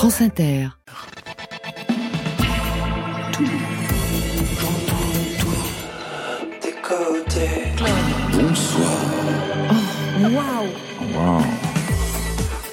France Inter. Bonsoir. Oh, waouh Wow.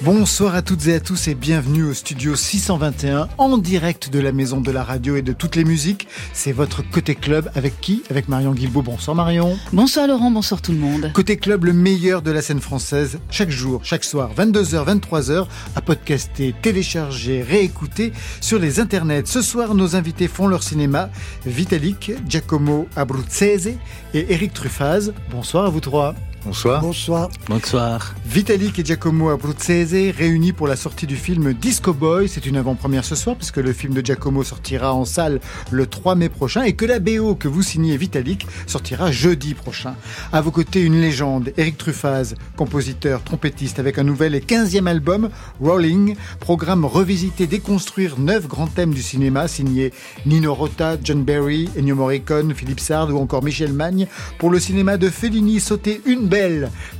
Bonsoir à toutes et à tous et bienvenue au studio 621 en direct de la maison de la radio et de toutes les musiques. C'est votre Côté Club avec qui? Avec Marion Guilbault. Bonsoir Marion. Bonsoir Laurent, bonsoir tout le monde. Côté Club, le meilleur de la scène française, chaque jour, chaque soir, 22h, 23h, à podcaster, télécharger, réécouter sur les internets. Ce soir, nos invités font leur cinéma. Vitalik, Giacomo Abruzzese et Eric Truffaz. Bonsoir à vous trois. Bonsoir. Bonsoir. Bonsoir. Vitalik et Giacomo Abruzzese réunis pour la sortie du film Disco Boy. C'est une avant-première ce soir puisque le film de Giacomo sortira en salle le 3 mai prochain et que la BO que vous signez Vitalik sortira jeudi prochain. À vos côtés, une légende, Eric Truffaz, compositeur, trompettiste avec un nouvel et 15e album, Rolling, programme revisiter, déconstruire neuf grands thèmes du cinéma signés Nino Rota, John Barry, Ennio Morricone, Philippe Sard ou encore Michel Magne pour le cinéma de Fellini sauter une belle,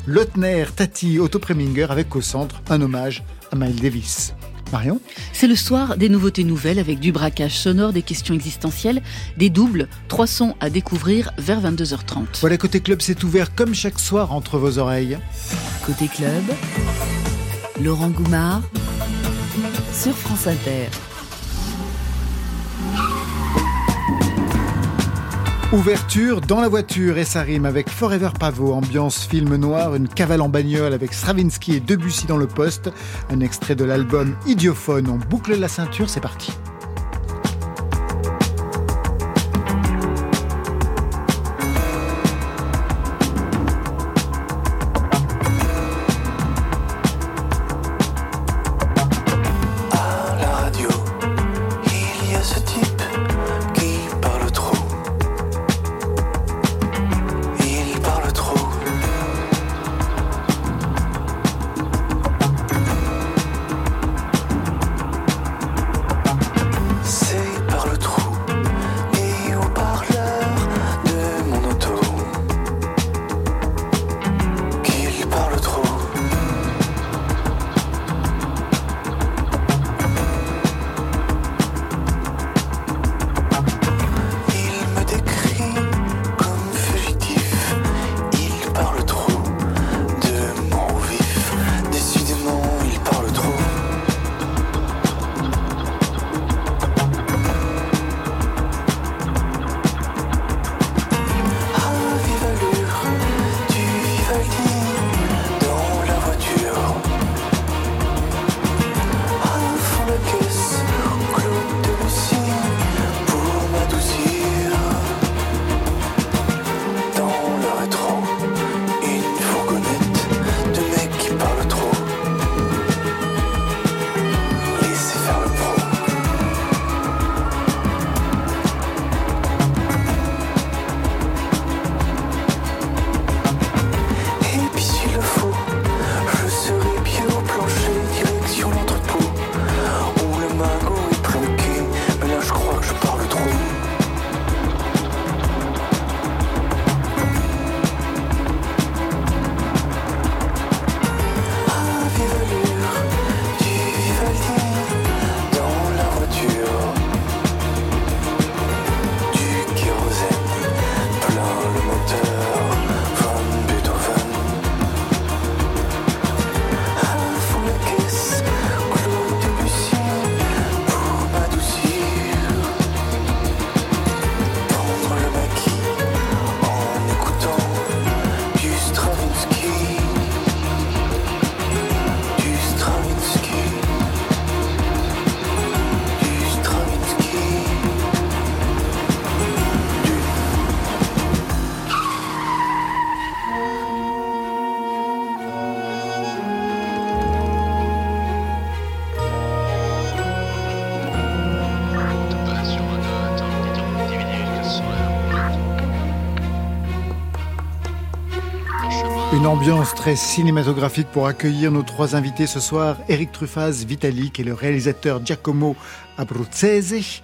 Lautner, Tati, Otto Preminger avec au centre un hommage à Miles Davis. Marion C'est le soir des nouveautés nouvelles avec du braquage sonore, des questions existentielles, des doubles, trois sons à découvrir vers 22h30. Voilà, côté club, c'est ouvert comme chaque soir entre vos oreilles. Côté club, Laurent Goumard sur France Inter. Ouverture dans la voiture et ça rime avec Forever Pavot, ambiance film noir, une cavale en bagnole avec Stravinsky et Debussy dans le poste, un extrait de l'album Idiophone. On boucle la ceinture, c'est parti. Ambiance très cinématographique pour accueillir nos trois invités ce soir, Eric Truffaz, Vitalik et le réalisateur Giacomo Abruzzese.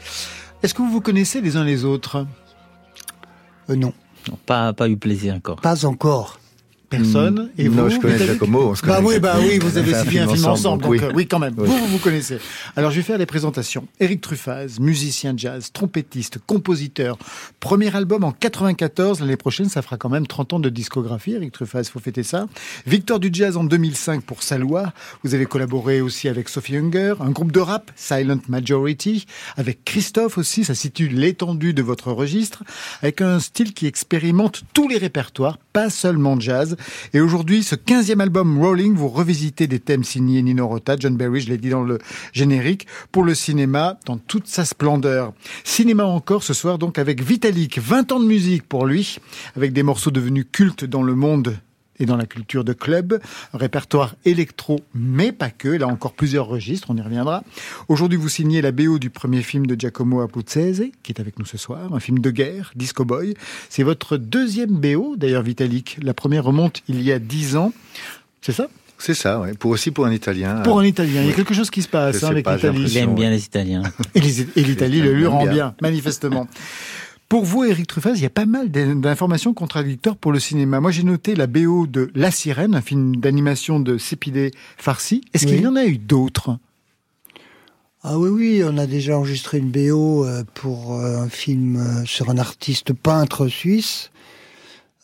Est-ce que vous vous connaissez les uns les autres? Euh, non, Non, pas, pas eu plaisir encore. pas encore. Personne. Et non, vous, je connais Vitalik Giacomo. On se Bah connaît. oui, bah oui, vous avez suivi un film ensemble, donc oui. euh, oui, quand même. Oui. Vous, vous vous connaissez. Alors, je vais faire les présentations. Éric Truffaz, musicien jazz, trompettiste, compositeur. Premier album en 94. L'année prochaine, ça fera quand même 30 ans de discographie. Éric Truffaz, faut fêter ça. Victoire du jazz en 2005 pour Salois. Vous avez collaboré aussi avec Sophie Hunger, un groupe de rap, Silent Majority, avec Christophe aussi. Ça situe l'étendue de votre registre, avec un style qui expérimente tous les répertoires, pas seulement jazz. Et aujourd'hui, ce 15e album Rolling, vous revisitez des thèmes signés Nino Rota, John Barry, je l'ai dit dans le générique, pour le cinéma dans toute sa splendeur. Cinéma encore ce soir donc avec Vitalik, 20 ans de musique pour lui, avec des morceaux devenus cultes dans le monde et dans la culture de club, répertoire électro, mais pas que, là encore plusieurs registres, on y reviendra. Aujourd'hui, vous signez la BO du premier film de Giacomo Abruzzese, qui est avec nous ce soir, un film de guerre, Disco Boy. C'est votre deuxième BO, d'ailleurs, Vitalik. La première remonte il y a dix ans. C'est ça? C'est ça, ouais. Pour aussi pour un Italien. Pour un Italien. Il y a oui. quelque chose qui se passe hein, avec l'Italie. Il aime bien les Italiens. Et l'Italie le lui rend bien. bien, manifestement. Pour vous, Eric Truffaz, il y a pas mal d'in- d'informations contradictoires pour le cinéma. Moi, j'ai noté la BO de La Sirène, un film d'animation de Sepideh Farsi. Est-ce qu'il Oui. y en a eu d'autres? Ah oui, oui, on a déjà enregistré une BO euh, pour euh, un film euh, sur un artiste peintre suisse,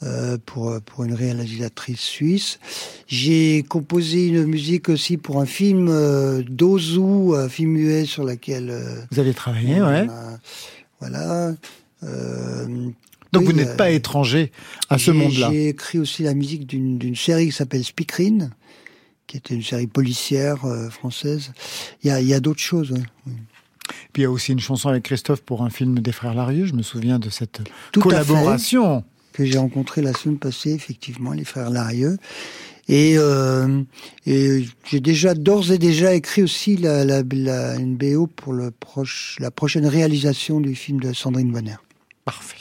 euh, pour, euh, pour une réalisatrice suisse. J'ai composé une musique aussi pour un film euh, d'Ozu, un film muet sur lequel... euh, Vous avez travaillé, on ouais. a- voilà. Donc oui, vous n'êtes pas étranger à ce monde-là. J'ai écrit aussi la musique d'une série qui s'appelle Speakerine, qui était une série policière française. Il y a, y a d'autres choses. ouais. Puis il y a aussi une chanson avec Christophe pour un film des Frères Larieux. Je me souviens de cette Tout à collaboration. Que j'ai rencontré la semaine passée, effectivement, les frères Larieux. Et, euh, et j'ai déjà d'ores et déjà écrit aussi la, la, la- une BO pour le proche, la prochaine réalisation du film de Sandrine Bonner. Parfait.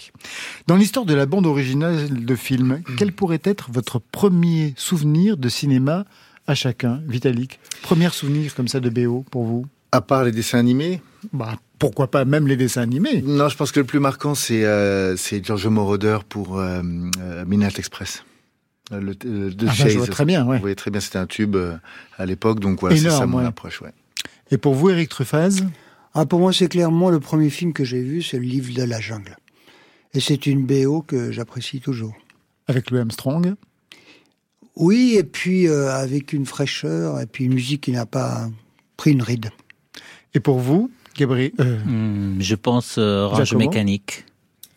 Dans l'histoire de la bande originale de film, quel pourrait être votre premier souvenir de cinéma à chacun, Vitalik Premier souvenir comme ça de BO pour vous? À part les dessins animés, Bah, pourquoi pas même les dessins animés non, je pense que le plus marquant, c'est euh, Giorgio Moroder pour euh, euh, Midnight Express. Euh, Le, le de Ah bah, je vois très bien, ouais. Vous voyez très bien, c'était un tube euh, à l'époque, donc voilà, c'est ça mon ouais. approche. Ouais. Et pour vous, Eric Truffaz? Ah, pour moi, c'est clairement le premier film que j'ai vu, c'est le livre de la jungle. Et c'est une BO que j'apprécie toujours. avec Louis Armstrong? Oui, et puis euh, avec une fraîcheur, et puis une musique qui n'a pas pris une ride. Et pour vous, Gabriel euh, Hmm, je pense euh, Orange Giacomo Mécanique.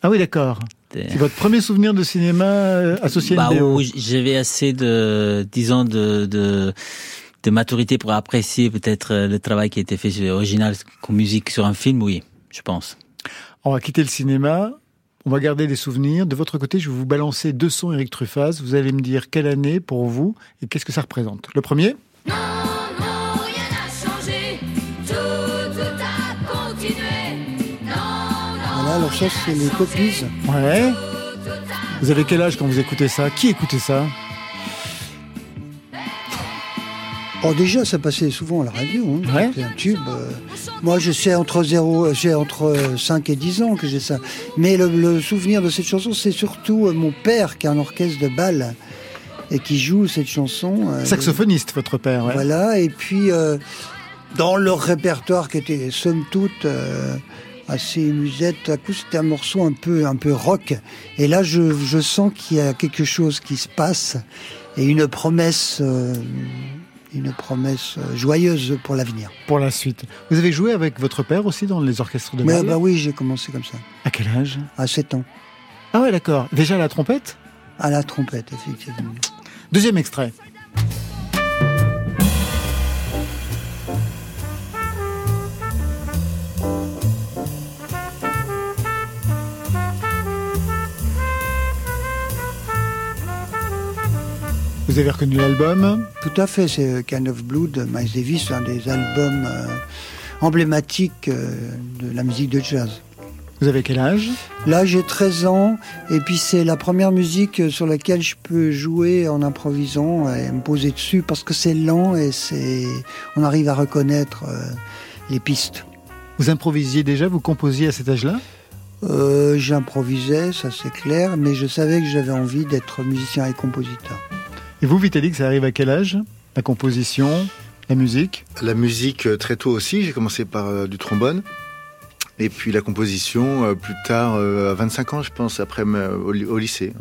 Ah oui, d'accord. C'est votre premier souvenir de cinéma euh, associé à Bah, une où j'avais assez de, disons, de, de, de maturité pour apprécier peut-être euh, le travail qui a été fait sur- original comme musique sur un film, oui, je pense. On va quitter le cinéma. On va garder les souvenirs. De votre côté, je vais vous balancer deux sons Eric Truffaz. Vous allez me dire quelle année pour vous et qu'est-ce que ça représente. Le premier? Alors ça, c'est les copies. Ouais. Vous avez quel âge quand vous écoutez ça? Qui écoutait ça? Oh, déjà, ça passait souvent à la radio. Hein. Ouais. C'était un tube. euh. Moi, je sais entre 0, j'ai entre euh, 5 et 10 ans que j'ai ça. Mais le, le souvenir de cette chanson, c'est surtout euh, mon père qui a un orchestre de bal et qui joue cette chanson. euh, Saxophoniste, votre père. ouais. Voilà, et puis euh, dans leur répertoire qui était somme toute euh, assez musette, à coup c'était un morceau un peu un peu rock. Et là, je, je sens qu'il y a quelque chose qui se passe et une promesse, euh, une promesse joyeuse pour l'avenir. Pour la suite. Vous avez joué avec votre père aussi dans les orchestres de Mais bah oui, j'ai commencé comme ça, À quel âge? À 7 ans, Ah ouais, d'accord. Déjà la trompette? À la trompette, effectivement. Deuxième extrait. Vous avez reconnu l'album Tout à fait, c'est euh, Kind of Blue de Miles Davis, un des albums euh, emblématiques euh, de la musique de jazz. Vous avez quel âge? Là, j'ai 13 ans, et puis c'est la première musique euh, sur laquelle je peux jouer en improvisant et me poser dessus parce que c'est lent et c'est, on arrive à reconnaître euh, les pistes. Vous improvisiez déjà Vous composiez à cet âge-là? Euh, j'improvisais, ça c'est clair, mais je savais que j'avais envie d'être musicien et compositeur. Et vous, Vitalik, ça arrive à quel âge La composition, la musique? La musique euh, très tôt aussi, j'ai commencé par euh, du trombone. Et puis la composition euh, plus tard, à 25 ans je pense, après au, ly- au lycée.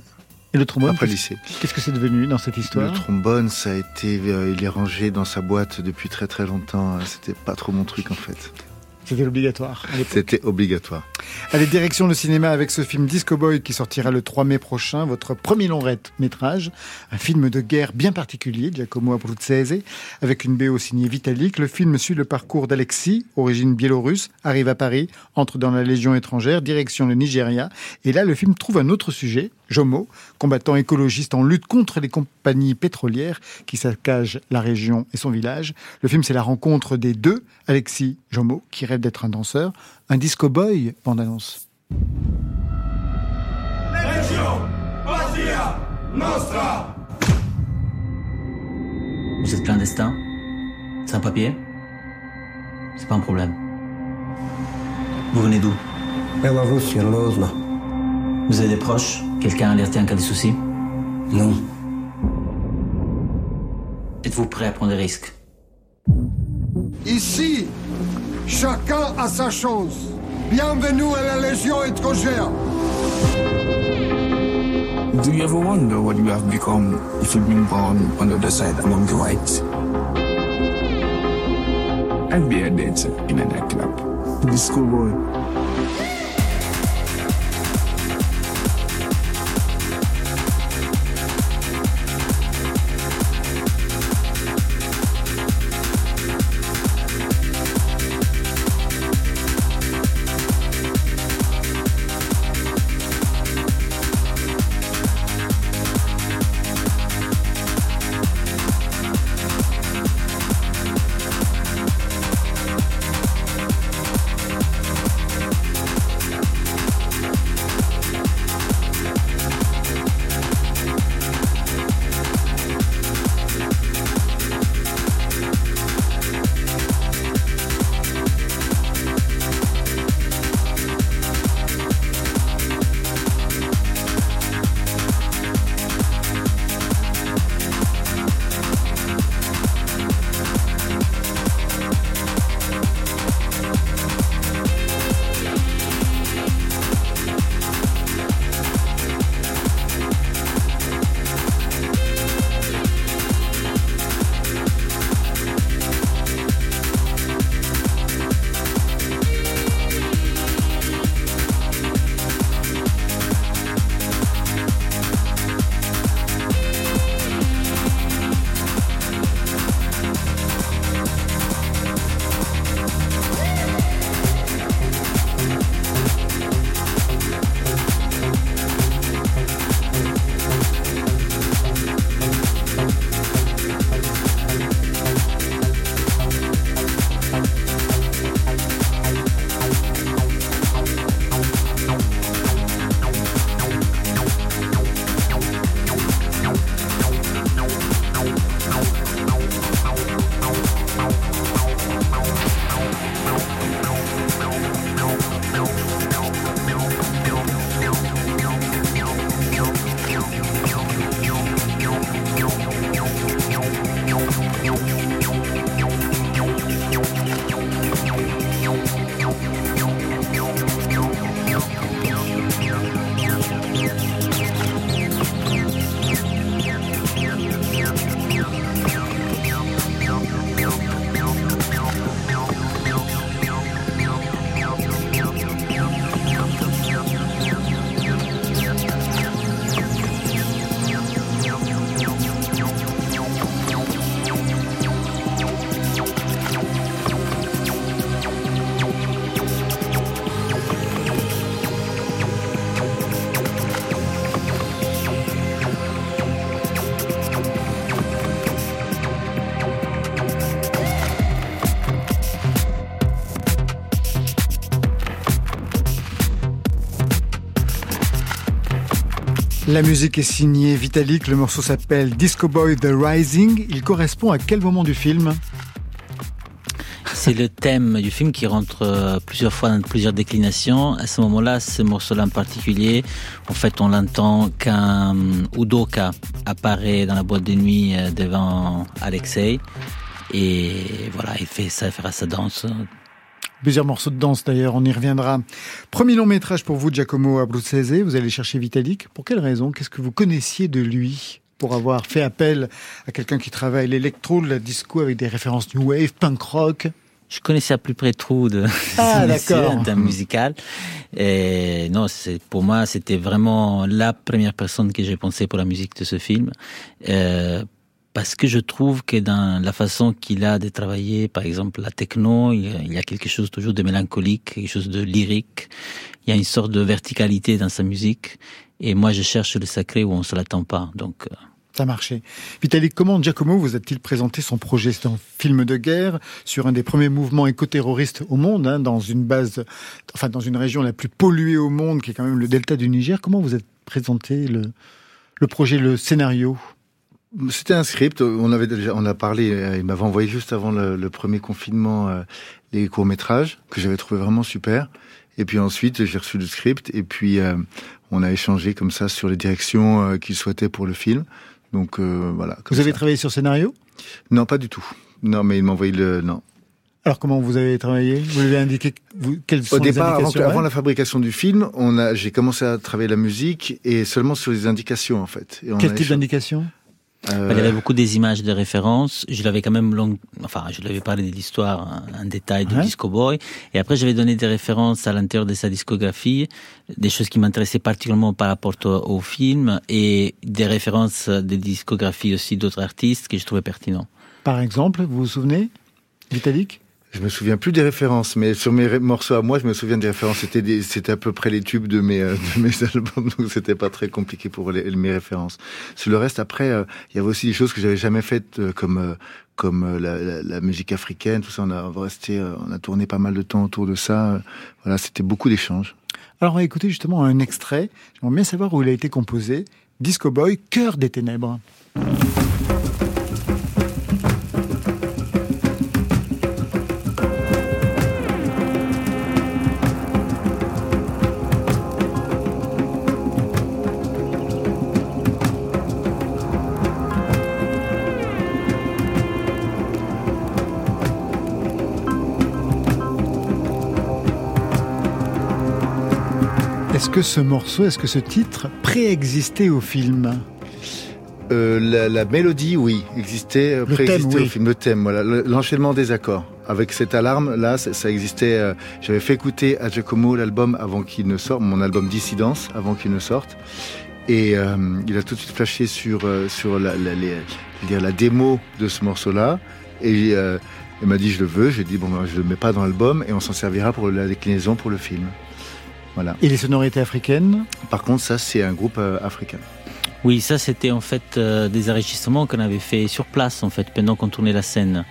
Et le trombone Après le lycée. Qu'est-ce que c'est devenu dans cette histoire? Le trombone, ça a été, euh, il est rangé dans sa boîte depuis très très longtemps. C'était pas trop mon truc en fait. C'était obligatoire. C'était obligatoire. Allez, direction le cinéma avec ce film Disco Boy qui sortira le 3 mai prochain, votre premier long métrage, un film de guerre bien particulier, Giacomo Abruzzese, avec une BO signée Vitalik. Le film suit le parcours d'Alexis, origine biélorusse, arrive à Paris, entre dans la Légion étrangère, direction le Nigeria. Et là, le film trouve un autre sujet, Jomo, combattant écologiste en lutte contre les compagnies pétrolières qui saccagent la région et son village. Le film, c'est la rencontre des deux, Alexis Jomo, qui d'être un danseur, un disco boy, bande-annonce. Vous êtes clandestin? C'est un papier? C'est pas un problème. Vous venez d'où? Vous avez des proches? Quelqu'un a alerté en cas de souci? Non. Êtes-vous prêt à prendre des risques? Ici, chacun a sa chance. Bienvenue à la Légion étrangère. Do you ever wonder what you have become if you've been born on the other side among the whites? I'd be a dancer in a nightclub. Disco boy. La musique est signée Vitalik, le morceau s'appelle Disco Boy The Rising. Il correspond à quel moment du film? C'est le thème du film qui rentre euh, plusieurs fois dans plusieurs déclinations. À ce moment-là, ce morceau-là en particulier, en fait, on l'entend quand Udoka apparaît dans la boîte de nuit euh, devant Alexei. Et voilà, il fait ça, il fera sa danse. Plusieurs morceaux de danse d'ailleurs, on y reviendra. Premier long métrage pour vous, Giacomo Abruzzese. Vous allez chercher Vitalik. Pour quelle raison? Qu'est-ce que vous connaissiez de lui pour avoir fait appel à quelqu'un qui travaille l'électro, la disco avec des références new wave, punk rock? Je connaissais à peu près trop de Ah, d'accord. d'un musical. Et non, c'est pour moi, c'était vraiment la première personne que j'ai pensé pour la musique de ce film. Euh, parce que je trouve que dans la façon qu'il a de travailler, par exemple, la techno, il y a- a quelque chose toujours de mélancolique, quelque chose de lyrique. Il y a une sorte de verticalité dans sa musique. Et moi, je cherche le sacré où on se l'attend pas. Donc, euh, Ça marchait. Vitalik, comment Giacomo vous a-t-il présenté son projet? C'est un film de guerre sur un des premiers mouvements éco-terroristes au monde, hein, dans une base, enfin dans une région la plus polluée au monde, qui est quand même le delta du Niger. Comment vous a présenté le projet, le scénario? C'était un script. On avait déjà, on a parlé. euh, Il m'avait envoyé juste avant le, le premier confinement euh, les courts métrages que j'avais trouvé vraiment super. Et puis ensuite, j'ai reçu le script et puis euh, on a échangé comme ça sur les directions euh, qu'il souhaitait pour le film. Donc voilà. Vous avez travaillé sur scénario? Non, pas du tout. Non, mais il m'a envoyé le non. Alors comment vous avez travaillé? Vous lui avez indiqué vous, quelles sont Au les départ, avant, la fabrication du film, on a, j'ai commencé à travailler la musique et seulement sur les indications en fait. Et on Quel type écha- d'indication? Euh, Il y avait beaucoup des images de référence. Je l'avais quand même long, enfin, je lui avais parlé de l'histoire en, détail du Ouais. Disco Boy. Et après, j'avais donné des références à l'intérieur de sa discographie, des choses qui m'intéressaient particulièrement par rapport au, au film et des références des discographies aussi d'autres artistes que je trouvais pertinents. Par exemple, vous vous souvenez Vitalik? Je me souviens plus des références, mais sur mes morceaux à moi, je me souviens des références. C'était c'était à peu près les tubes de mes euh, de mes albums, donc c'était pas très compliqué pour les, mes références. Sur le reste, après, euh, il y avait aussi des choses que j'avais jamais faites, euh, comme comme la, musique africaine, tout ça. On a resté, on a tourné pas mal de temps autour de ça. Voilà, c'était beaucoup d'échanges. Alors on va écouter justement un extrait. J'aimerais bien savoir où il a été composé. Disco Boy, Cœur des ténèbres. Que ce morceau, est-ce que ce titre préexistait au film Euh, la, la mélodie, oui, existait, Le préexistait thème, oui. au film. Le thème, voilà, Le- l'enchaînement des accords. Avec cette alarme, là, ça, ça existait. euh, J'avais fait écouter à Giacomo l'album avant qu'il ne sorte, mon album Dissidence, avant qu'il ne sorte. Et euh, il a tout de suite flashé sur sur la, la, les- démo de ce morceau-là. Et il m'a dit je le veux. J'ai dit bon, ben, je le mets pas dans l'album et on s'en servira pour la déclinaison pour le film. Voilà. Et les sonorités africaines Par contre, ça c'est un groupe euh, africain. Oui, ça c'était en fait euh, des enregistrements qu'on avait fait sur place en fait pendant qu'on tournait la scène.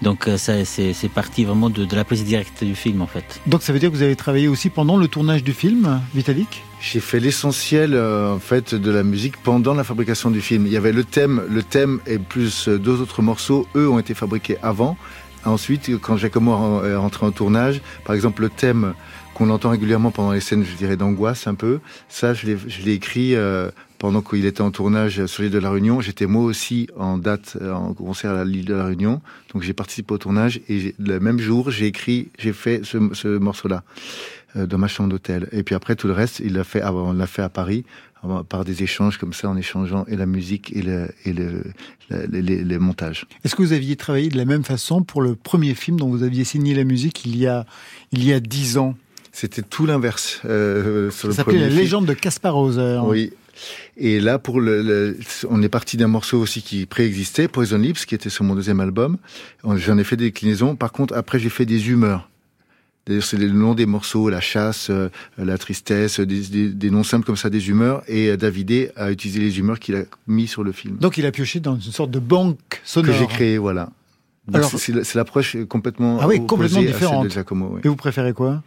Donc euh, ça c'est c'est parti vraiment de, de la prise directe du film en fait. Donc ça veut dire que vous avez travaillé aussi pendant le tournage du film, Vitalik? J'ai fait l'essentiel euh, en fait de la musique pendant la fabrication du film. Il y avait le thème, le thème et plus deux autres morceaux. Eux ont été fabriqués avant. Ensuite, quand Giacomo est rentré en tournage, par exemple le thème qu'on entend régulièrement pendant les scènes, je dirais d'angoisse un peu. Ça, je l'ai, écrit euh, pendant qu'il était en tournage sur l'île de la Réunion. J'étais moi aussi en date euh, en concert à l'île de la Réunion, donc j'ai participé au tournage et le même jour j'ai écrit, j'ai fait ce, ce morceau-là euh, dans ma chambre d'hôtel. Et puis après tout le reste, il l'a fait, ah, on l'a fait à Paris euh, par des échanges comme ça, en échangeant et la musique et le, et le, les, les- les montages. Est-ce que vous aviez travaillé de la même façon pour le premier film dont vous aviez signé la musique il y a il y a dix ans? C'était tout l'inverse euh, sur Ça s'appelait La légende de Caspar Hauser. Oui. Et là, pour le, le- on est parti d'un morceau aussi qui préexistait, Poison Lips, qui était sur mon deuxième album. J'en ai fait des déclinaisons. Par contre, après, j'ai fait des humeurs. D'ailleurs, c'est le nom des morceaux, la chasse, euh, la tristesse, des, des- des noms simples comme ça, des humeurs. Et euh, Davidé a utilisé les humeurs qu'il a mis sur le film. Donc il a pioché dans une sorte de banque sonore. que j'ai créé, voilà. Alors- c'est- c'est la- c'est l'approche complètement Ah oui, opposée complètement à celle différente. de Giacomo. oui. Et vous préférez quoi?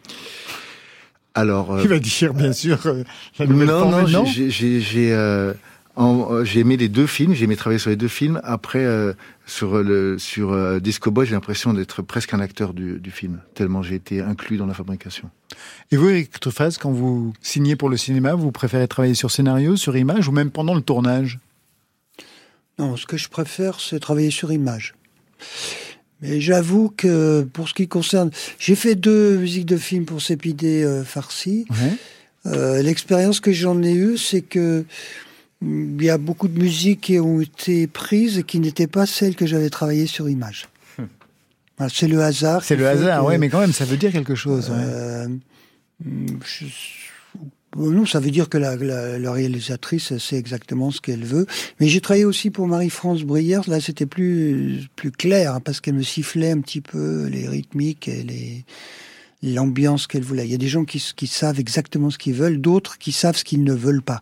Alors, euh, Il va dire bien sûr euh, la nouvelle non, formule, non, non j'ai- j'ai, j'ai, euh, En- J'ai aimé les deux films, j'ai aimé travailler sur les deux films. Après, euh, sur le sur euh, Disco Boy, j'ai l'impression d'être presque un acteur du, du film, tellement j'ai été inclus dans la fabrication. Et vous, Eric Truffaz, quand vous signez pour le cinéma, vous préférez travailler sur scénario, sur image ou même pendant le tournage? Non, ce que je préfère, c'est travailler sur image. Mais j'avoue que pour ce qui concerne, j'ai fait deux musiques de films pour Sépidé euh, Farsi. Euh, L'expérience que j'en ai eue, c'est que mm, il y a beaucoup de musiques qui ont été prises et qui n'étaient pas celles que j'avais travaillées sur image. Voilà, c'est le hasard. C'est le hasard, ouais, mais quand même, ça veut dire quelque chose. ouais. euh, mm, je- non, ça veut dire que la, la- la réalisatrice sait exactement ce qu'elle veut. Mais j'ai travaillé aussi pour Marie-France Brière. Là, c'était plus plus clair hein, parce qu'elle me sifflait un petit peu les rythmiques et les l'ambiance qu'elle voulait. Il y a des gens qui, qui savent exactement ce qu'ils veulent, d'autres qui savent ce qu'ils ne veulent pas.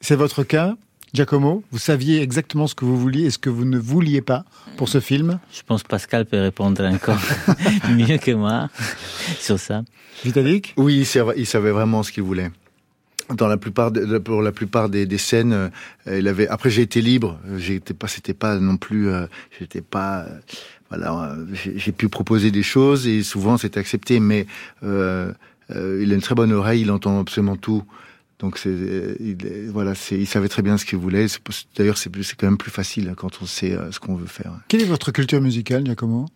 C'est votre cas, Giacomo Vous saviez exactement ce que vous vouliez et ce que vous ne vouliez pas pour ce film Je pense que Pascal peut répondre encore mieux que moi sur ça. Vitalik? Oui, il savait, il savait vraiment ce qu'il voulait. Dans la plupart, de- pour la plupart des, des scènes, euh, il avait. Après, j'ai été libre. J'étais pas, c'était pas non plus. euh, J'étais pas. euh, voilà, j'ai pu proposer des choses et souvent c'était accepté. Mais euh, euh, il a une très bonne oreille. Il entend absolument tout. Donc c'est, euh, il, voilà, c'est, il savait très bien ce qu'il voulait. C'est D'ailleurs, c'est, plus- c'est quand même plus facile quand on sait euh, ce qu'on veut faire. Quelle est votre culture musicale, Giacomo?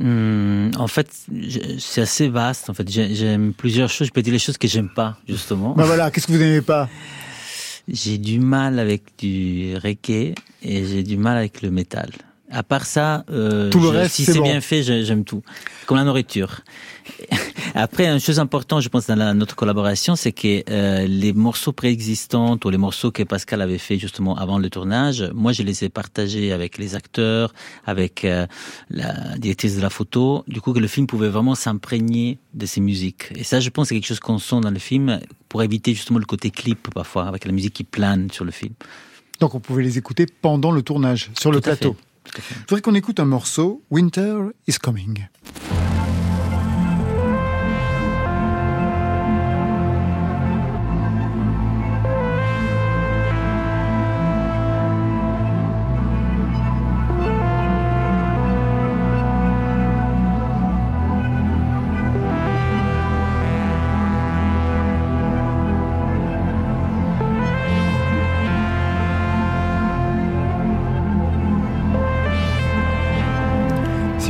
Hmm, en fait, c'est assez vaste. En fait, J'ai- j'aime plusieurs choses. Je peux dire les choses que j'aime pas, justement. Ben voilà, qu'est-ce que vous n'aimez pas? J'ai du mal avec du reggae et j'ai du mal avec le métal. À part ça, euh, Tout le je- reste, si c'est c'est bon. bien fait, j'aime tout. Comme la nourriture. Après, une chose importante, je pense, dans la- notre collaboration, c'est que euh, les morceaux préexistants ou les morceaux que Pascal avait fait justement avant le tournage, moi, je les ai partagés avec les acteurs, avec euh, la directrice de la photo. Du coup, que le film pouvait vraiment s'imprégner de ces musiques. Et ça, je pense, c'est quelque chose qu'on sent dans le film pour éviter justement le côté clip parfois, avec la musique qui plane sur le film. Donc on pouvait les écouter pendant le tournage, sur le Tout plateau. Je voudrais qu'on écoute un morceau, Winter is Coming.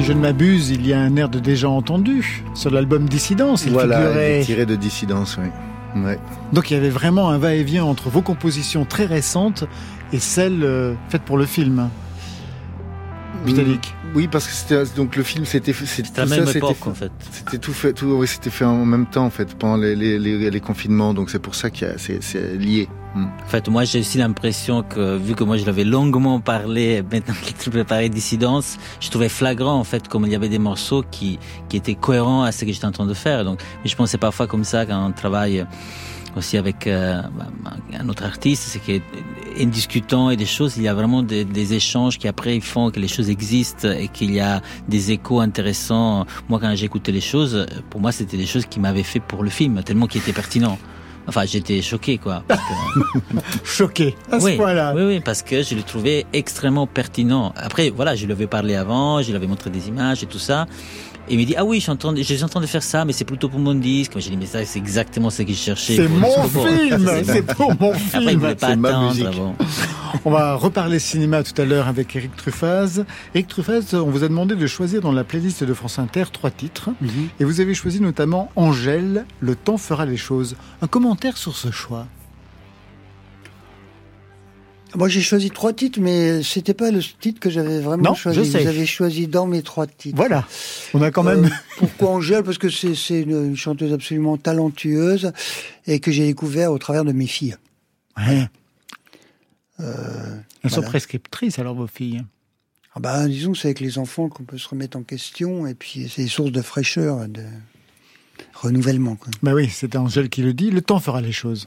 Si je ne m'abuse, il y a un air de déjà entendu sur l'album Dissidence. Il voilà, figurait- il est tiré de dissidence, oui. Ouais. Donc il y avait vraiment un va-et-vient entre vos compositions très récentes et celles euh, faites pour le film. Vitalik. Oui, parce que c'était donc le film, c'était c'était la tout même ça, époque, fait- en fait. C'était tout fait, tout, oui, c'était fait en même temps en fait pendant les, les, les, les confinements, donc c'est pour ça que c'est c'est lié. Hmm. En fait, moi, j'ai aussi l'impression que, vu que moi, je l'avais longuement parlé, maintenant qu'il préparé Dissidence, je trouvais flagrant, en fait, comme il y avait des morceaux qui, qui étaient cohérents à ce que j'étais en train de faire. Donc, mais je c'est parfois comme ça quand on travaille aussi avec euh, un autre artiste, c'est que, en discutant et des choses, il y a vraiment des, des échanges qui après ils font que les choses existent et qu'il y a des échos intéressants. Moi, quand écouté les choses, pour moi, c'était des choses qui m'avaient fait pour le film, tellement qu'ils étaient pertinents. Enfin, j'étais choqué, quoi. parce que- Choqué à ce oui, point-là. oui, oui, parce que je le trouvais extrêmement pertinent. Après, voilà, je lui avais parlé avant, je lui avais montré des images et tout ça. Et il me dit, ah oui, je suis en train de, je suis en train de faire ça, mais c'est plutôt pour mon disque. Moi, j'ai dit, mais ça, c'est exactement ce que je cherchais. C'est mon film, C'est pour mon Après, il film. voulait pas C'est ma attendre. musique. bon. On va reparler cinéma tout à l'heure avec Eric Truffaz. Eric Truffaz, on vous a demandé de choisir dans la playlist de France Inter trois titres. Et vous avez choisi notamment Angèle, Le temps fera les choses. Un commentaire sur ce choix Moi, j'ai choisi trois titres, mais c'était pas le titre que j'avais vraiment Non, choisi. je sais. Vous avez choisi dans mes trois titres. Voilà, on a quand même... Euh, pourquoi Angèle Parce que c'est une, chanteuse absolument talentueuse et que j'ai découvert au travers de mes filles. Ouais. Euh, Elles sont prescriptrices alors vos filles. Ah bah, disons que c'est avec les enfants qu'on peut se remettre en question et puis c'est des sources de fraîcheur, de renouvellement. Quoi. Bah oui, c'est Angèle qui le dit, le temps fera les choses.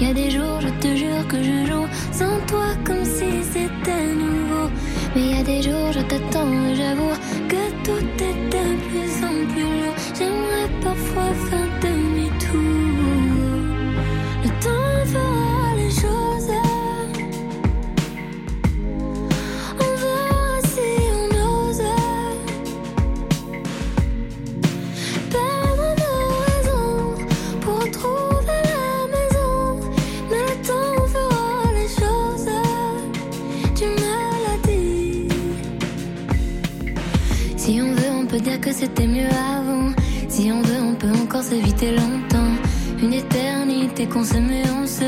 y a des jours, je te jure que je joue sans toi comme si c'était nouveau. Mais y a des jours, je t'attends et j'avoue que tout est de plus en plus lourd. J'aimerais parfois faire demi-tour. C'était mieux avant. Si on veut, on peut encore s'éviter longtemps. Une éternité qu'on s'aime et on se.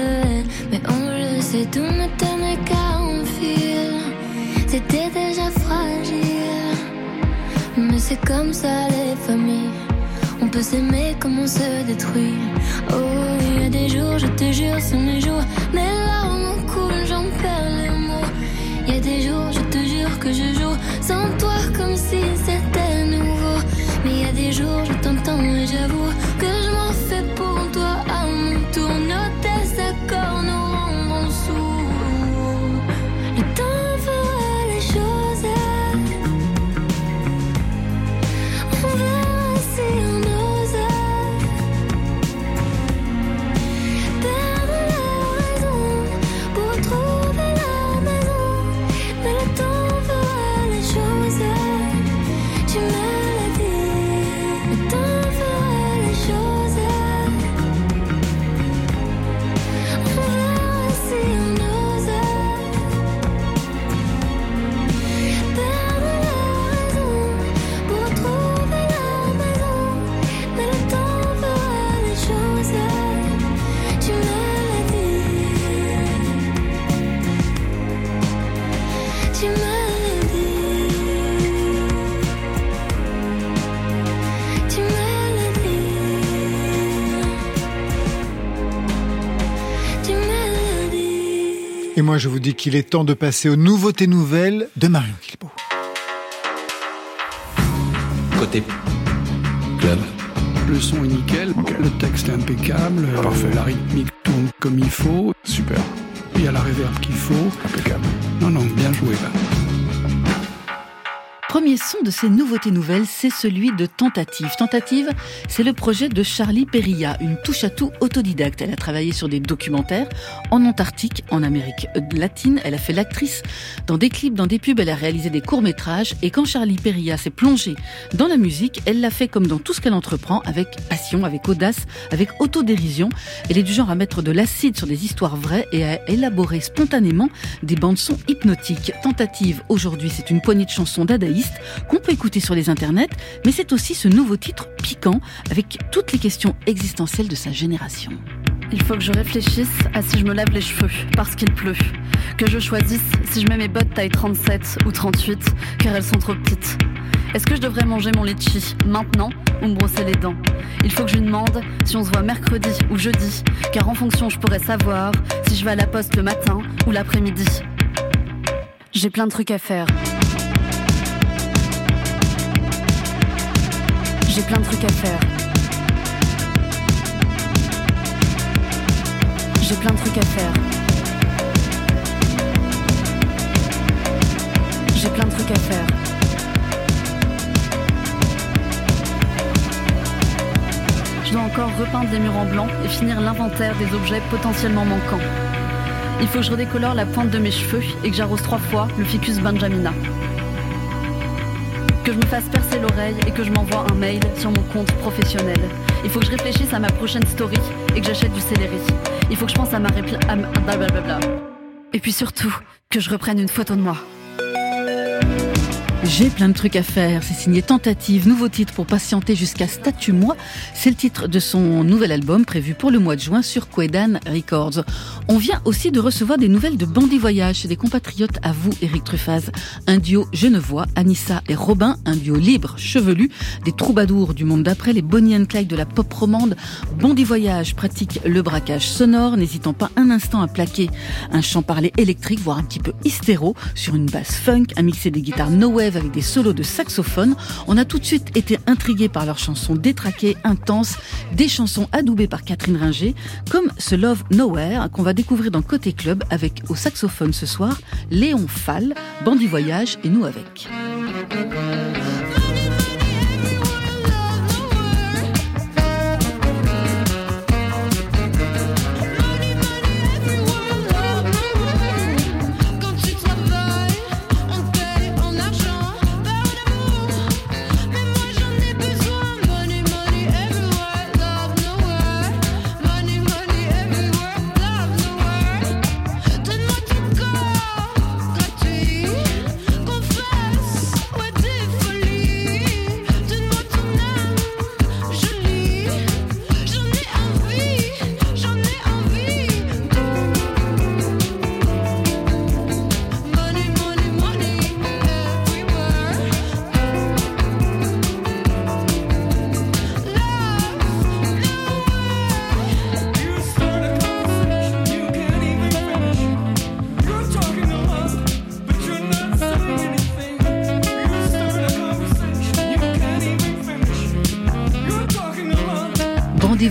Mais on le sait, tout ne tenait qu'à un fil. C'était déjà fragile. Mais c'est comme ça les familles. On peut s'aimer comme on se détruit. Oh, il y a des jours, je te jure, sont mes jours. Mes larmes coulent, j'en perds les mots. Il y a des jours, je te jure que je joue sans toi t'entends et moi, je vous dis qu'il est temps de passer aux nouveautés nouvelles de Marion Kilbo. Côté club. Le son est nickel, le texte est impeccable, euh, la rythmique tourne comme il faut. Super. Il y a la réverb qu'il faut. Impeccable. Non, non, bien joué là. Premier son de ces nouveautés nouvelles, c'est celui de Tentative. Tentative, c'est le projet de Charlie Perilla, une touche-à-tout autodidacte. Elle a travaillé sur des documentaires en Antarctique, en Amérique latine. Elle a fait l'actrice dans des clips, dans des pubs. Elle a réalisé des courts-métrages. Et quand Charlie Perilla s'est plongée dans la musique, elle l'a fait comme dans tout ce qu'elle entreprend, avec passion, avec audace, avec autodérision. Elle est du genre à mettre de l'acide sur des histoires vraies et à élaborer spontanément des bandes-sons hypnotiques. Tentative, aujourd'hui, c'est une poignée de chansons qu'on peut écouter sur les internets, mais c'est aussi ce nouveau titre piquant avec toutes les questions existentielles de sa génération. Il faut que je réfléchisse à si je me lave les cheveux parce qu'il pleut. Que je choisisse si je mets mes bottes taille 37 ou 38 car elles sont trop petites. Est-ce que je devrais manger mon litchi maintenant ou me brosser les dents? Il faut que je lui demande si on se voit mercredi ou jeudi car en fonction je pourrais savoir si je vais à la poste le matin ou l'après-midi. J'ai plein de trucs à faire. J'ai plein de trucs à faire. J'ai plein de trucs à faire. J'ai plein de trucs à faire. Je dois encore repeindre des murs en blanc et finir l'inventaire des objets potentiellement manquants. Il faut que je redécolore la pointe de mes cheveux et que j'arrose trois fois le ficus benjamina. Que je me fasse percer l'oreille et que je m'envoie un mail sur mon compte professionnel. Il faut que je réfléchisse à ma prochaine story et que j'achète du céleri. Il faut que je pense à ma réplique. Blablabla. Et puis surtout, que je reprenne une photo de moi. J'ai plein de trucs à faire. C'est signé Tentative, nouveau titre pour patienter jusqu'à Statue Moi. C'est le titre de son nouvel album prévu pour le mois de juin sur Quedan Records. On vient aussi de recevoir des nouvelles de Bandit Voyage des compatriotes à vous, Eric Truffaz. Un duo genevois, Anissa et Robin, un duo libre, chevelu, des troubadours du monde d'après, les Bonnie and Clyde de la pop romande. Bandit Voyage pratique le braquage sonore, n'hésitant pas un instant à plaquer un chant parlé électrique, voire un petit peu hystéro, sur une basse funk, à mixer des guitares no wave avec des solos de saxophone. On a tout de suite été intrigué par leurs chansons détraquées, intenses, des chansons adoubées par Catherine Ringer, comme ce Love Nowhere qu'on va découvrir dans Côté Club avec au saxophone ce soir Léon Fall, Bandit Voyage et nous avec.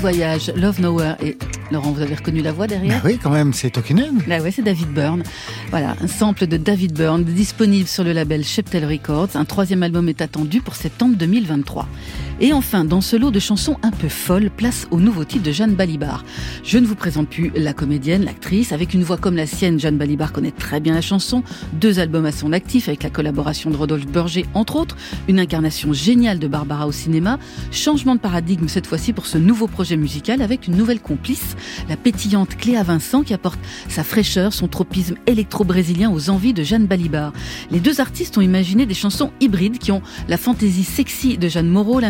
Voyage, Love Nowhere et Laurent, vous avez reconnu la voix derrière Bah oui, quand même, c'est Tokinen. Là, ouais, c'est David Byrne. Voilà, un sample de David Byrne disponible sur le label Sheptel Records. Un troisième album est attendu pour septembre 2023. Et enfin, dans ce lot de chansons un peu folles, place au nouveau titre de Jeanne Balibar. Je ne vous présente plus la comédienne, l'actrice. Avec une voix comme la sienne, Jeanne Balibar connaît très bien la chanson. Deux albums à son actif avec la collaboration de Rodolphe Burger, entre autres. Une incarnation géniale de Barbara au cinéma. Changement de paradigme cette fois-ci pour ce nouveau projet musical avec une nouvelle complice, la pétillante Cléa Vincent qui apporte sa fraîcheur, son tropisme électro-brésilien aux envies de Jeanne Balibar. Les deux artistes ont imaginé des chansons hybrides qui ont la fantaisie sexy de Jeanne Moreau,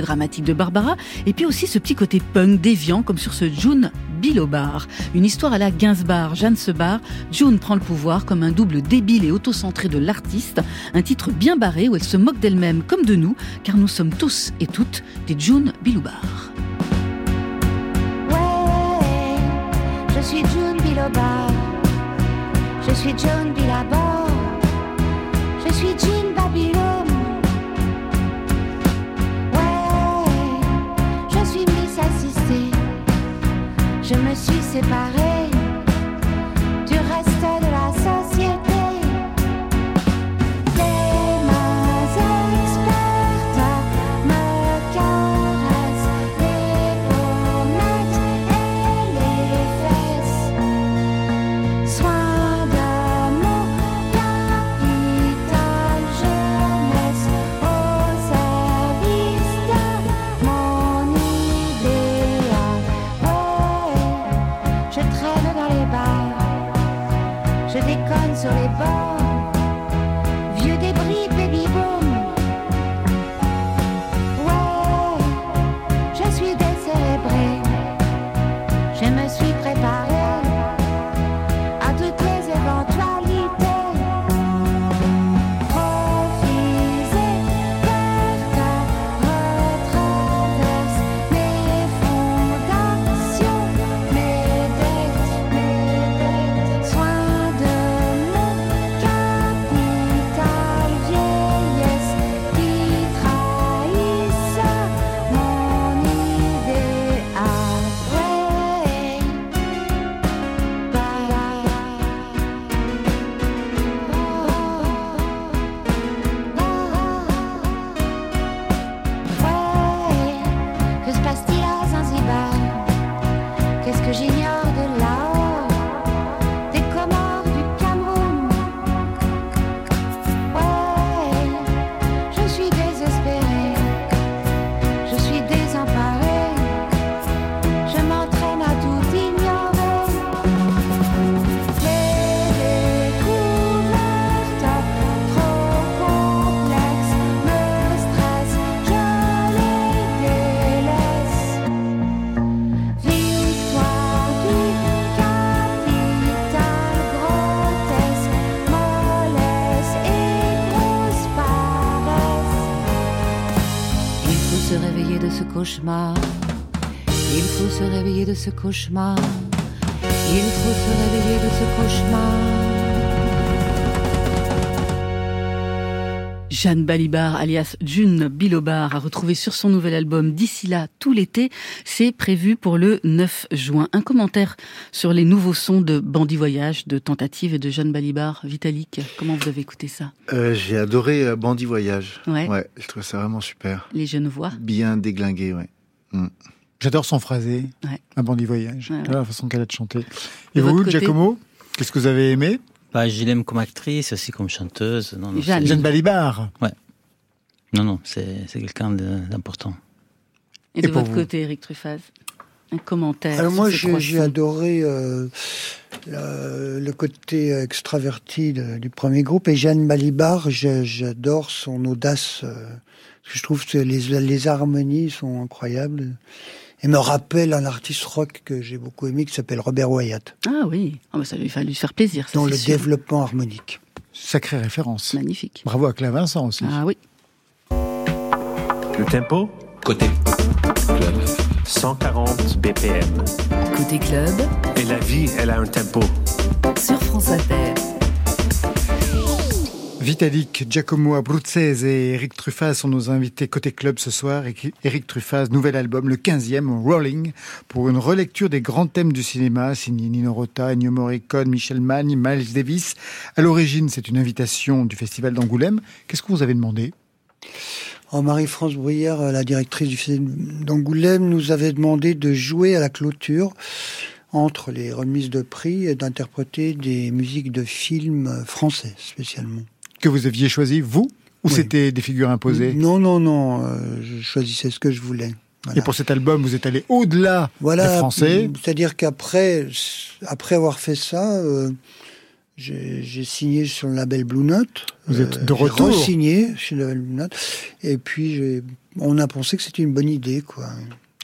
dramatique de Barbara, et puis aussi ce petit côté punk déviant comme sur ce June Bilobar. Une histoire à la Gainsbar, Jeanne se barre, June prend le pouvoir comme un double débile et autocentré de l'artiste, un titre bien barré où elle se moque d'elle-même comme de nous, car nous sommes tous et toutes des June Biloubar. Ouais, je suis June Biloba. Je suis June Babylone. Je me suis séparée sur les bords. Il faut se réveiller de ce cauchemar. Il faut se réveiller de ce cauchemar. Jeanne Balibar, alias June Bilobar, a retrouvé sur son nouvel album D'ici là, tout l'été. C'est prévu pour le 9 juin. Un commentaire sur les nouveaux sons de Bandit Voyage, de Tentative et de Jeanne Balibar. Vitalik, comment vous avez écouté ça? Euh, J'ai adoré euh, Bandit Voyage. Ouais. je trouve ça vraiment super. Les jeunes voix Bien déglingué, ouais. Mm. J'adore son phrasé, Ouais. un bandit voyage, Ouais, ouais. la façon qu'elle a de chanter. De Et vous, Giacomo, qu'est-ce que vous avez aimé? Bah, je l'aime comme actrice, aussi comme chanteuse. Non, non, Jeanne. Balibar. Ouais. Non, non, c'est c'est quelqu'un d'important. Et Et de votre vous côté, Eric Truffaz Un commentaire Alors sur moi, j'ai adoré euh, le, le côté extraverti de- du premier groupe et Jeanne Balibar, j'adore son audace. euh, parce que je trouve que les, les harmonies sont incroyables et me rappelle un artiste rock que j'ai beaucoup aimé qui s'appelle Robert Wyatt Ah oui, Ah bah ça lui fallu faire plaisir. Ça, dans le sûr. développement harmonique. Sacrée référence. Magnifique. Bravo à Claire Vincent aussi. Ah oui. Le tempo? Côté club. 140 BPM. Côté club, Et la vie, elle a un tempo. sur France Inter. Vitalik, Giacomo Abruzzese et Eric Truffaz sont nos invités côté club ce soir. Eric Truffaz, nouvel album, le 15e, Rolling, pour une relecture des grands thèmes du cinéma, signé Nino Rota, Ennio Morricone, Michel Magne, Miles Davis. À l'origine, c'est une invitation du Festival d'Angoulême. Qu'est-ce que vous avez demandé? Oh, Marie-France Bruyère, la directrice du film d'Angoulême, nous avait demandé de jouer à la clôture entre les remises de prix et d'interpréter des musiques de films français spécialement. Que vous aviez choisi, vous Ou Oui. c'était des figures imposées Non, non, non, euh, je choisissais ce que je voulais. Voilà. Et pour cet album, vous êtes allé au-delà Voilà, des Français. C'est-à-dire qu'après, après avoir fait ça, euh, j'ai j'ai signé sur le label Blue Note. Vous êtes de j'ai retour. re-signé chez le label Blue Note. Et puis, j'ai- on a pensé que c'était une bonne idée, quoi.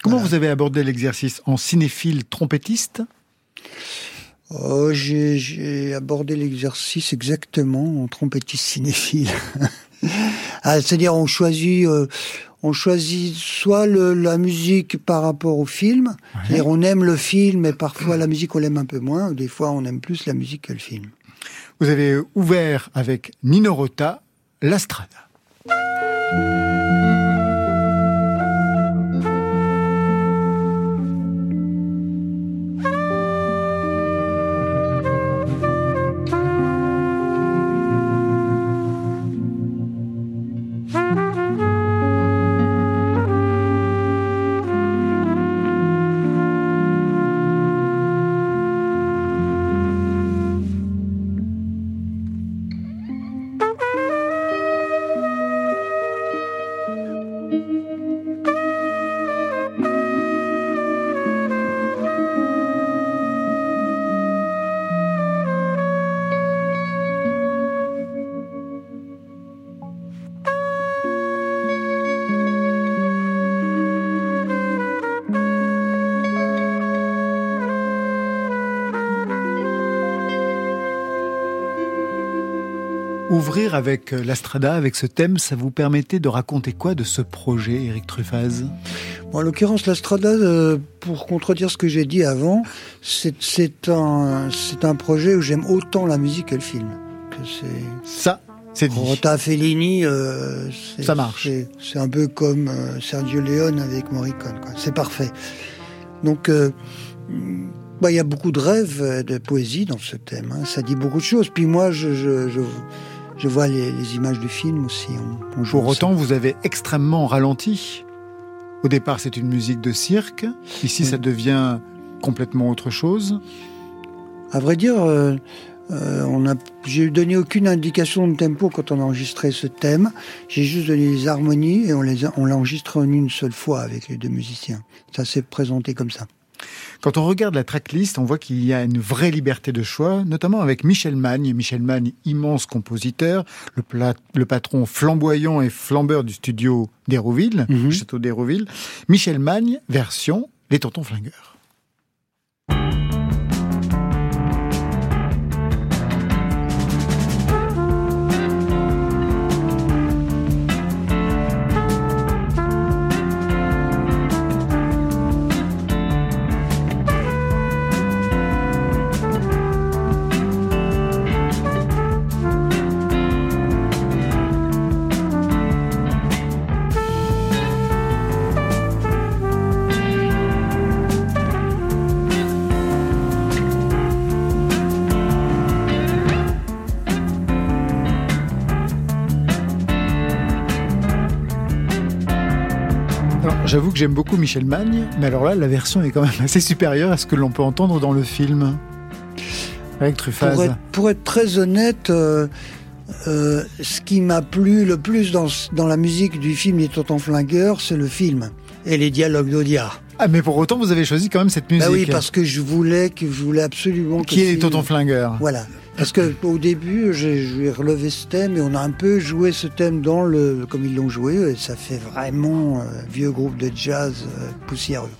Comment vous avez abordé l'exercice En cinéphile trompettiste? Oh, j'ai abordé l'exercice exactement en trompettiste cinéphile. Ah, C'est-à-dire, on choisit, euh, on choisit soit le- la musique par rapport au film. C'est-à-dire, on aime le film, mais parfois la musique on l'aime un peu moins. ou Des fois, on aime plus la musique que le film. Vous avez ouvert avec Nino Rota, La Strada. Ouvrir avec euh, La Strada, avec ce thème, ça vous permettait de raconter quoi de ce projet, Eric Truffaz? Bon, en l'occurrence, la Strada, euh, pour contredire ce que j'ai dit avant, c'est un, un projet où j'aime autant la musique que le film. Que c'est Ça, c'est dit. Rota Fellini, euh, Ça marche. C'est un peu comme euh, Sergio Leone avec Morricone. C'est parfait. Donc, mm, bah, il y a beaucoup de rêves, de poésie dans ce thème. hein. Ça dit beaucoup de choses. Puis moi, je, je, je, je vois les, les images du film aussi. On, on joue Pour autant, vous avez extrêmement ralenti. Au départ, c'est une musique de cirque. Ici, ça devient complètement autre chose. À vrai dire, euh, euh, on a, j'ai donné aucune indication de tempo quand on a enregistré ce thème. J'ai juste donné les harmonies et on les a, on l'a enregistré en une seule fois avec les deux musiciens. Ça s'est présenté comme ça. Quand on regarde la tracklist, on voit qu'il y a une vraie liberté de choix, notamment avec Michel Magne. Michel Magne, immense compositeur, le, patron flamboyant et flambeur du studio d'Hérouville, le château d'Hérouville. Michel Magne, version Les Tontons Flingueurs. J'avoue que j'aime beaucoup Michel Magne, mais alors là, la version est quand même assez supérieure à ce que l'on peut entendre dans le film. Avec Truffaz. Pour être, pour être très honnête, euh, euh, ce qui m'a plu le plus dans, dans la musique du film Les Tontons Flingueurs, c'est le film et les dialogues d'Odia. Ah, mais pour autant, vous avez choisi quand même cette musique. Bah oui, parce que je voulais que je voulais absolument. que Qui est les Tontons Flingueurs Voilà. Parce que au début, j'ai relevé ce thème et on a un peu joué ce thème dans le comme ils l'ont joué et ça fait vraiment euh, vieux groupe de jazz euh, poussiéreux.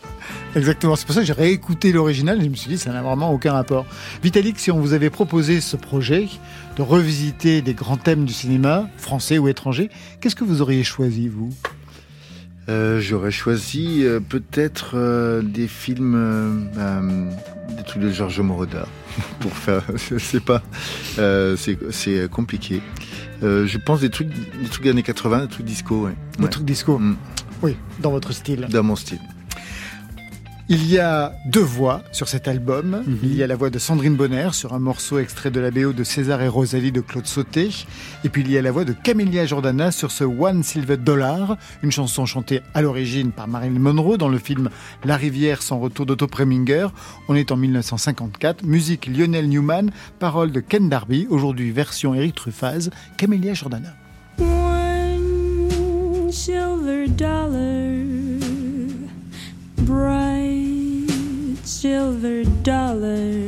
Exactement, c'est pour ça que j'ai réécouté l'original et je me suis dit ça n'a vraiment aucun rapport. Vitalik, si on vous avait proposé ce projet de revisiter des grands thèmes du cinéma, français ou étranger, qu'est-ce que vous auriez choisi, vous? Euh, J'aurais choisi euh, peut-être euh, des films, des trucs de Georges Moroder, pour faire, je sais pas, c'est compliqué. Je pense des trucs, des trucs années 80, des trucs disco, ouais. Des Ouais. trucs disco Mm. Oui, dans votre style. Dans mon style. Il y a deux voix sur cet album. Mhm. Il y a la voix de Sandrine Bonner sur un morceau extrait de la BO de César et Rosalie de Claude Sauté. Et puis il y a la voix de Camélia Jordana sur ce One Silver Dollar, une chanson chantée à l'origine par Marilyn Monroe dans le film La rivière sans retour d'Otto Preminger. On est en 1954. Musique Lionel Newman, paroles de Ken Darby, aujourd'hui version Eric Truffaz, Camélia Jordana. One silver dollar, silver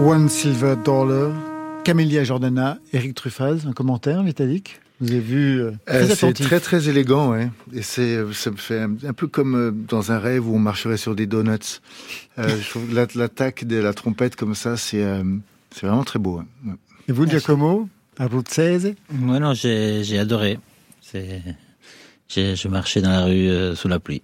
One Silver Dollar, Camélia Jordana, Eric Truffaz, un commentaire, Vitalik Vous avez vu euh, Euh, très c'est très très élégant, ouais. Et c'est, ça me fait un, un peu comme euh, dans un rêve où on marcherait sur des donuts. Euh, je trouve la- l'attaque de la trompette comme ça, c'est euh, c'est vraiment très beau. Ouais. Et vous, Giacomo Abruzzese Ouais, non, j'ai adoré. C'est, j'ai- je marchais dans la rue euh, sous la pluie.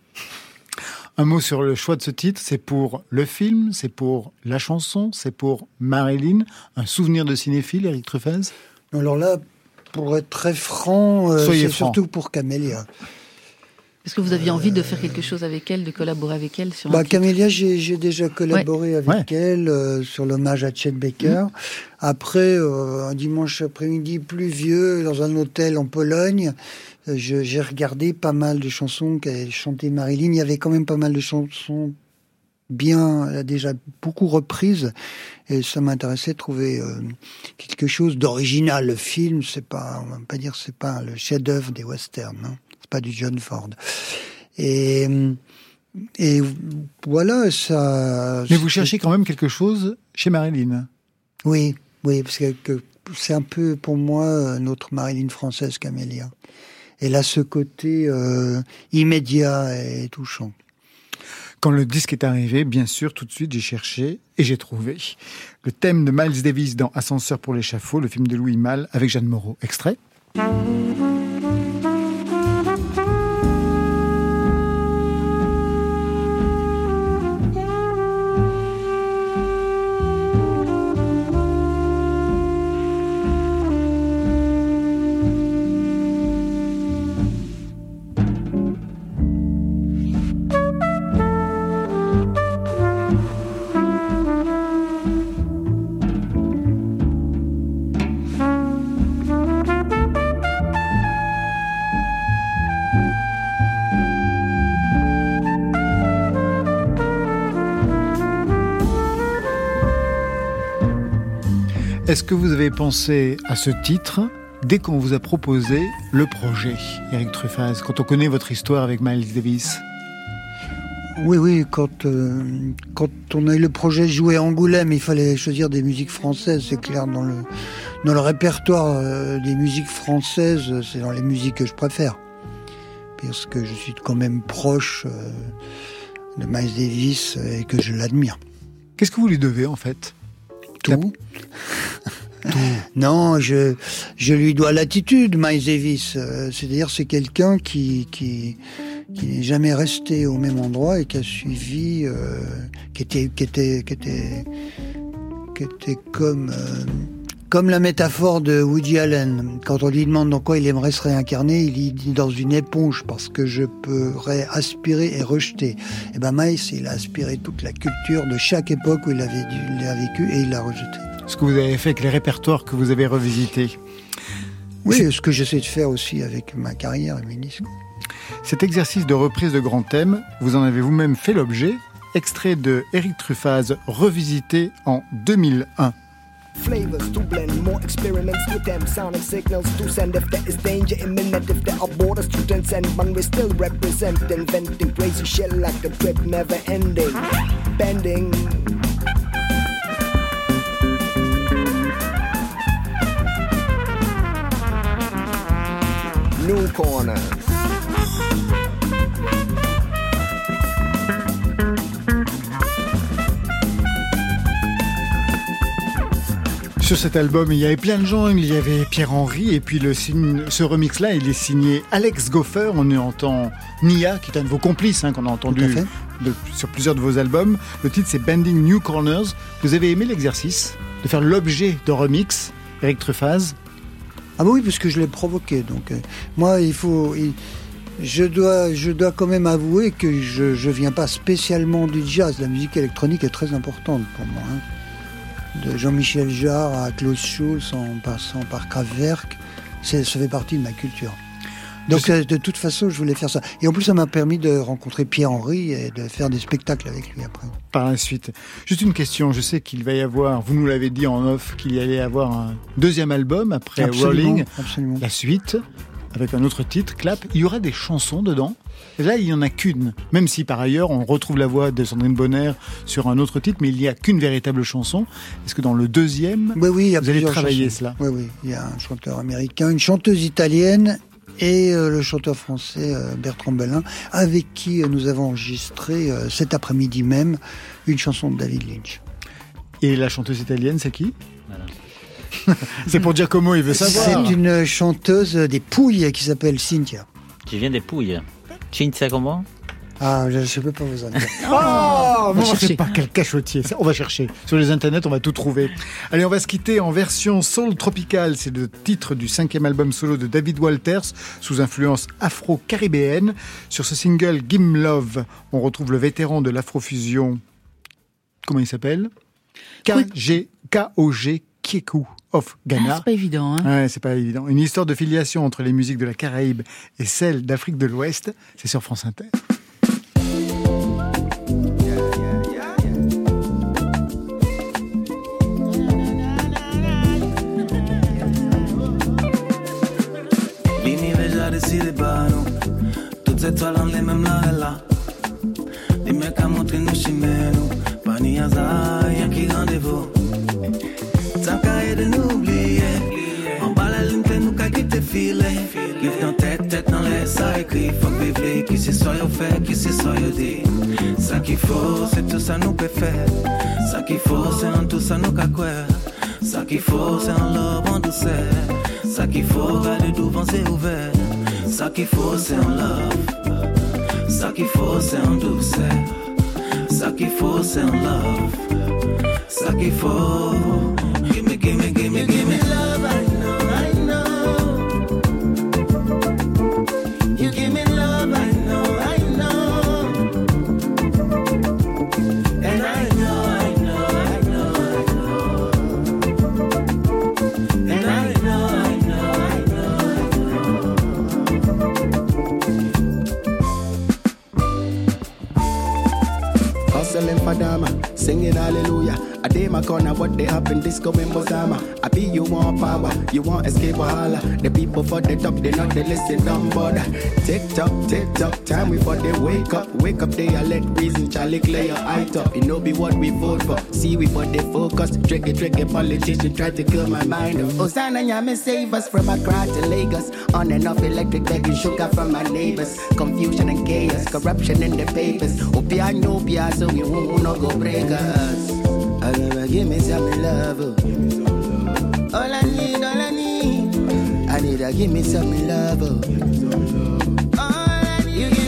Un mot sur le choix de ce titre, c'est pour le film, c'est pour la chanson, c'est pour Marilyn, un souvenir de cinéphile, Eric Truffaz? Alors là, pour être très franc, euh, c'est surtout pour Camélia. Est-ce que vous aviez envie de faire quelque chose avec elle, de collaborer avec elle sur Bah, Camélia, j'ai déjà collaboré avec Ouais. elle euh, sur l'hommage à Chet Baker. Après, euh, un dimanche après-midi pluvieux, dans un hôtel en Pologne, euh, j'ai regardé pas mal de chansons qu'elle chantait Marilyn. Il y avait quand même pas mal de chansons bien, elle a déjà beaucoup reprises, et ça m'intéressait de trouver euh, quelque chose d'original. Le film, c'est pas, on va pas dire, c'est pas le chef-d'œuvre des westerns, hein. c'est pas du John Ford. Et et voilà, ça. Mais vous cherchez quand même quelque chose chez Marilyn. Oui, oui, parce que, que c'est un peu pour moi euh, notre Marilyn française, Camélia. Elle a ce côté euh, immédiat et touchant. Quand le disque est arrivé, bien sûr, tout de suite, j'ai cherché et j'ai trouvé le thème de Miles Davis dans Ascenseur pour l'échafaud, le film de Louis Malle avec Jeanne Moreau. Extrait. Est-ce que vous avez pensé à ce titre dès qu'on vous a proposé le projet, Eric Truffaz, quand on connaît votre histoire avec Miles Davis? Oui, oui, quand, euh, quand on a eu le projet de jouer à Angoulême, il fallait choisir des musiques françaises, c'est clair, dans le, dans le répertoire euh, des musiques françaises, c'est dans les musiques que je préfère. Parce que je suis quand même proche euh, de Miles Davis et que je l'admire. Qu'est-ce que vous lui devez en fait? Tout. Non, je, je lui dois l'attitude, Miles Davis. Euh, C'est-à-dire, c'est quelqu'un qui, qui, n'est jamais resté au même endroit et qui a suivi, euh, qui était, qui était, qui était, qui était comme, euh, comme la métaphore de Woody Allen. Quand on lui demande dans quoi il aimerait se réincarner, il dit dans une éponge parce que je pourrais aspirer et rejeter. Et ben Miles, il a aspiré toute la culture de chaque époque où il a vécu et il l'a rejeté. Ce que vous avez fait avec les répertoires que vous avez revisités. Oui, ce que j'essaie de faire aussi avec ma carrière et mes disques. Cet exercice de reprise de grands thèmes, vous en avez vous-même fait l'objet. Extrait de Eric Truffaz, revisité en 2001. Flavors to blend, more experiments with them. Sonic signals to send if there is danger imminent. If there are borders to transcend, but we still represent inventing crazy shit like a trip never ending. Bending. New corners. Sur cet album, il y avait plein de gens. Il y avait Pierre-Henry et puis le signe- ce remix-là, il est signé Alex Goffer. On y entend Nia, qui est un de vos complices, hein, qu'on a entendu de- sur plusieurs de vos albums. Le titre, c'est Bending New Corners. Vous avez aimé l'exercice de faire l'objet d'un remix, Eric Truffaz? Ah bah oui, parce que je l'ai provoqué. Donc euh, moi, il faut, je dois, je dois quand même avouer que je, je viens pas spécialement du jazz. La musique électronique est très importante pour moi. hein. De Jean-Michel Jarre à Klaus Schulz, en passant par Kraftwerk, ça fait partie de ma culture. Donc euh, de toute façon, je voulais faire ça. Et en plus, ça m'a permis de rencontrer Pierre-Henry et de faire des spectacles avec lui après. par la suite. Juste une question, je sais qu'il va y avoir, vous nous l'avez dit en off, qu'il y allait y avoir un deuxième album après Absolument, Rolling, absolument. la suite. avec un autre titre, Clap. Il y aura des chansons dedans. Là, il n'y en a qu'une. Même si par ailleurs, on retrouve la voix de Sandrine Bonner sur un autre titre, mais il n'y a qu'une véritable chanson. Est-ce que dans le deuxième, Oui, oui, il y a vous allez travailler chansons. cela? Oui, oui. Il y a un chanteur américain, une chanteuse italienne et euh, le chanteur français euh, Bertrand Bellin, avec qui euh, nous avons enregistré euh, cet après-midi même une chanson de David Lynch. Et la chanteuse italienne, c'est qui C'est pour Giacomo, il veut savoir. C'est une chanteuse des Pouilles qui s'appelle Cynthia. Je viens des Pouilles. Cinzia comment? Ah, je ne peux pas vous en dire. Oh, On va mais on chercher. sait pas quel cachotier. Ça, On va chercher. Sur les internets, on va tout trouver. Allez, on va se quitter en version soul tropical. C'est le titre du cinquième album solo de David Walters, sous influence afro-caribéenne. Sur ce single, Gim Love, on retrouve le vétéran de l'afrofusion. Comment il s'appelle? KG, K-O-G Kieku of Ghana. Ah, c'est pas évident, hein. Ouais, c'est pas évident. Une histoire de filiation entre les musiques de la Caraïbe et celles d'Afrique de l'Ouest. C'est sur France Inter. Étoiles en les mêmes là et là Les mecs à montrer nous chimères Pas ni hasard, y'a qui rendez-vous Tant qu'à de nous oublier En bas la ligne t'es nous qu'à quitter filer Give dans tête, tête dans les ça écrit Faut vivre, qui c'est ça yo fait, qui c'est ça yo dit Ça qu'il faut, c'est tout ça nous peut faire Ça qu'il faut, c'est en tout ça nous qu'à quoi Ça qu'il faut, c'est en love, en douceur Ça qu'il faut, garder devant c'est ouvert Ça qu'il faut, c'est en love. Ça qu'il faut, c'est en douceur. Ça qu'il faut, c'est en love. Ça qu'il faut Gimme, gimme, gimme, gimme. love corner, what they happen, disco in Mozama. I be you want power, you want escape or holla. The people for the top, they not they listen, don't bother. Tick tock, tick tock, time we for they wake up. Wake up, they are let reason, Charlie clear your eye top. It no be what we vote for. See we for they focus. Tricky, tricky politician try to kill my mind. Hosanna, Yami, save us from Accra to Lagos. On and off electric begging sugar from my neighbors. Confusion and chaos, corruption in the papers. Opia, no, pia, so we won't go break us. I never give me some love. oh. All I need, all I need. I need to give me some love. oh. All I need,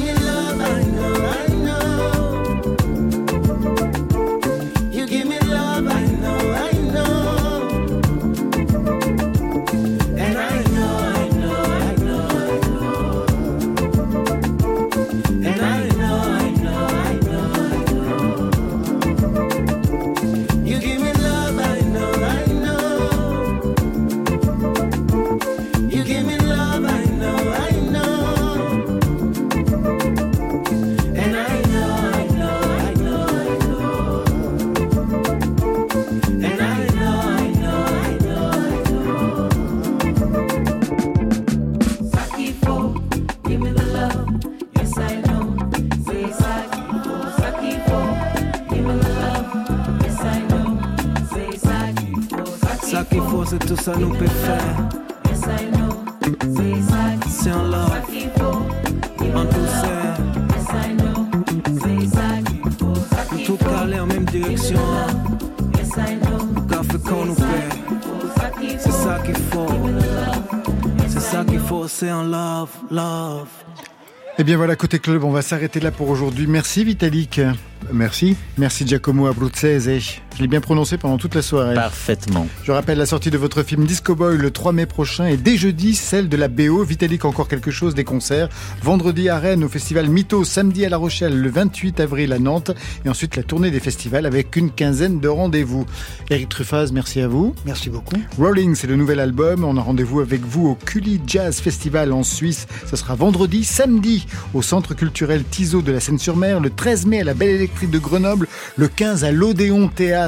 tout ça nous peut faire. Yes, I know. Say Sakifo, C'est en love, en douceur. Sakifo, Tout calé en même direction. Yes, I know. Car fait qu'on nous paie. C'est ça qu'il faut. C'est ça qu'il faut, c'est en love, love. Eh bien voilà, côté club, on va s'arrêter là pour aujourd'hui. Merci Vitalik. Merci. Merci Giacomo Abruzzese. Je l'ai bien prononcé pendant toute la soirée. Parfaitement. Je rappelle la sortie de votre film Disco Boy le 3 mai prochain et dès jeudi celle de la BO. Vitalik encore quelque chose des concerts. Vendredi à Rennes au festival Mytho, samedi à La Rochelle, le 28 avril à Nantes et ensuite la tournée des festivals avec une quinzaine de rendez-vous. Eric Truffaz, merci à vous. Merci beaucoup. Rolling, c'est le nouvel album. On a rendez-vous avec vous au Cully Jazz Festival en Suisse. Ce sera vendredi, samedi au Centre culturel Tiso de la Seine-sur-Mer, le 13 mai à la Belle Électrique de Grenoble, le 15 à l'Odéon Théâtre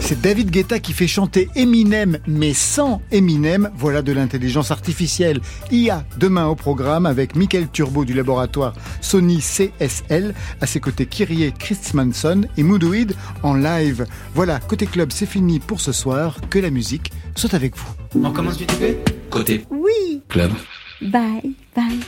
C'est David Guetta qui fait chanter Eminem, mais sans Eminem. Voilà de l'intelligence artificielle. IA demain au programme avec Michael Turbo du laboratoire Sony CSL. À ses côtés, Kyrie Christmanson et Moodoid en live. Voilà, côté club, c'est fini pour ce soir. Que la musique soit avec vous. On commence du TP Côté Oui. club. Bye, bye.